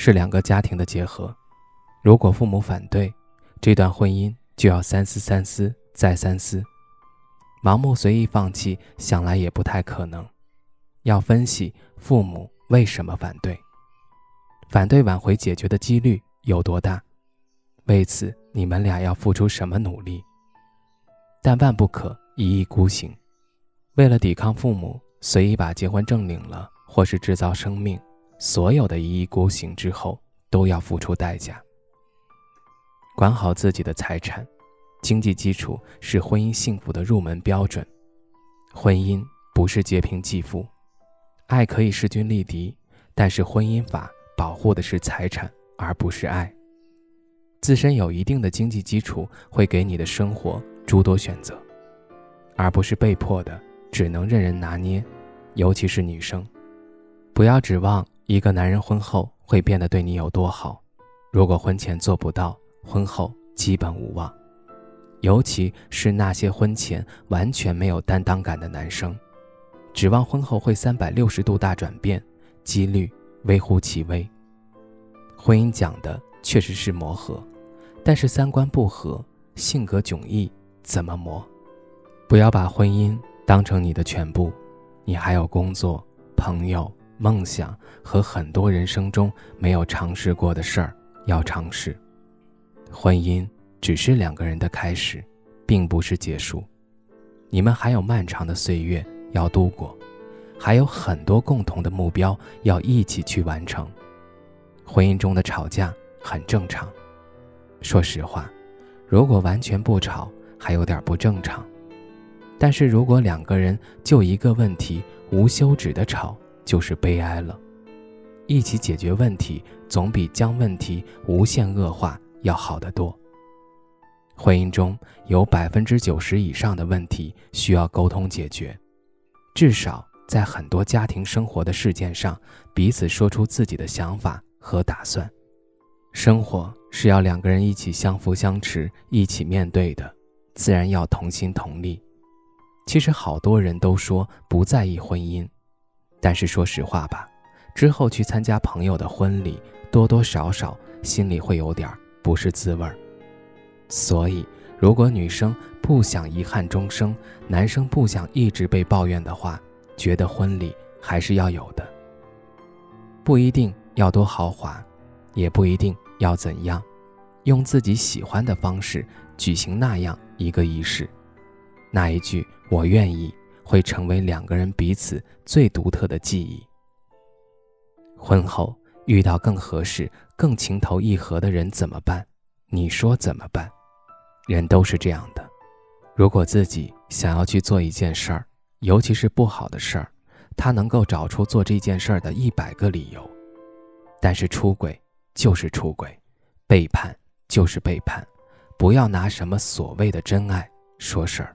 是两个家庭的结合，如果父母反对，这段婚姻就要三思、三思再三思。盲目随意放弃，想来也不太可能。要分析父母为什么反对，反对挽回解决的几率有多大？为此，你们俩要付出什么努力？但万不可一意孤行，为了抵抗父母，随意把结婚证领了，或是制造生命。所有的一意孤行之后，都要付出代价。管好自己的财产，经济基础是婚姻幸福的入门标准。婚姻不是劫贫济富，爱可以势均力敌，但是婚姻法保护的是财产，而不是爱。自身有一定的经济基础，会给你的生活诸多选择，而不是被迫的，只能任人拿捏。尤其是女生，不要指望。一个男人婚后会变得对你有多好？如果婚前做不到，婚后基本无望。尤其是那些婚前完全没有担当感的男生，指望婚后会三百六十度大转变，几率微乎其微。婚姻讲的确实是磨合，但是三观不合、性格迥异，怎么磨？不要把婚姻当成你的全部，你还有工作、朋友。梦想和很多人生中没有尝试过的事儿要尝试。婚姻只是两个人的开始，并不是结束。你们还有漫长的岁月要度过，还有很多共同的目标要一起去完成。婚姻中的吵架很正常。说实话，如果完全不吵，还有点不正常。但是如果两个人就一个问题无休止的吵，就是悲哀了。一起解决问题，总比将问题无限恶化要好得多。婚姻中有百分之九十以上的问题需要沟通解决，至少在很多家庭生活的事件上，彼此说出自己的想法和打算。生活是要两个人一起相扶相持，一起面对的，自然要同心同力。其实好多人都说不在意婚姻。但是说实话吧，之后去参加朋友的婚礼，多多少少心里会有点不是滋味儿。所以，如果女生不想遗憾终生，男生不想一直被抱怨的话，觉得婚礼还是要有的。不一定要多豪华，也不一定要怎样，用自己喜欢的方式举行那样一个仪式。那一句“我愿意”。会成为两个人彼此最独特的记忆。婚后遇到更合适、更情投意合的人怎么办？你说怎么办？人都是这样的。如果自己想要去做一件事儿，尤其是不好的事儿，他能够找出做这件事儿的一百个理由。但是出轨就是出轨，背叛就是背叛，不要拿什么所谓的真爱说事儿。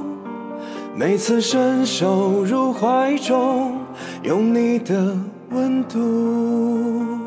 每次伸手入怀中，有你的温度。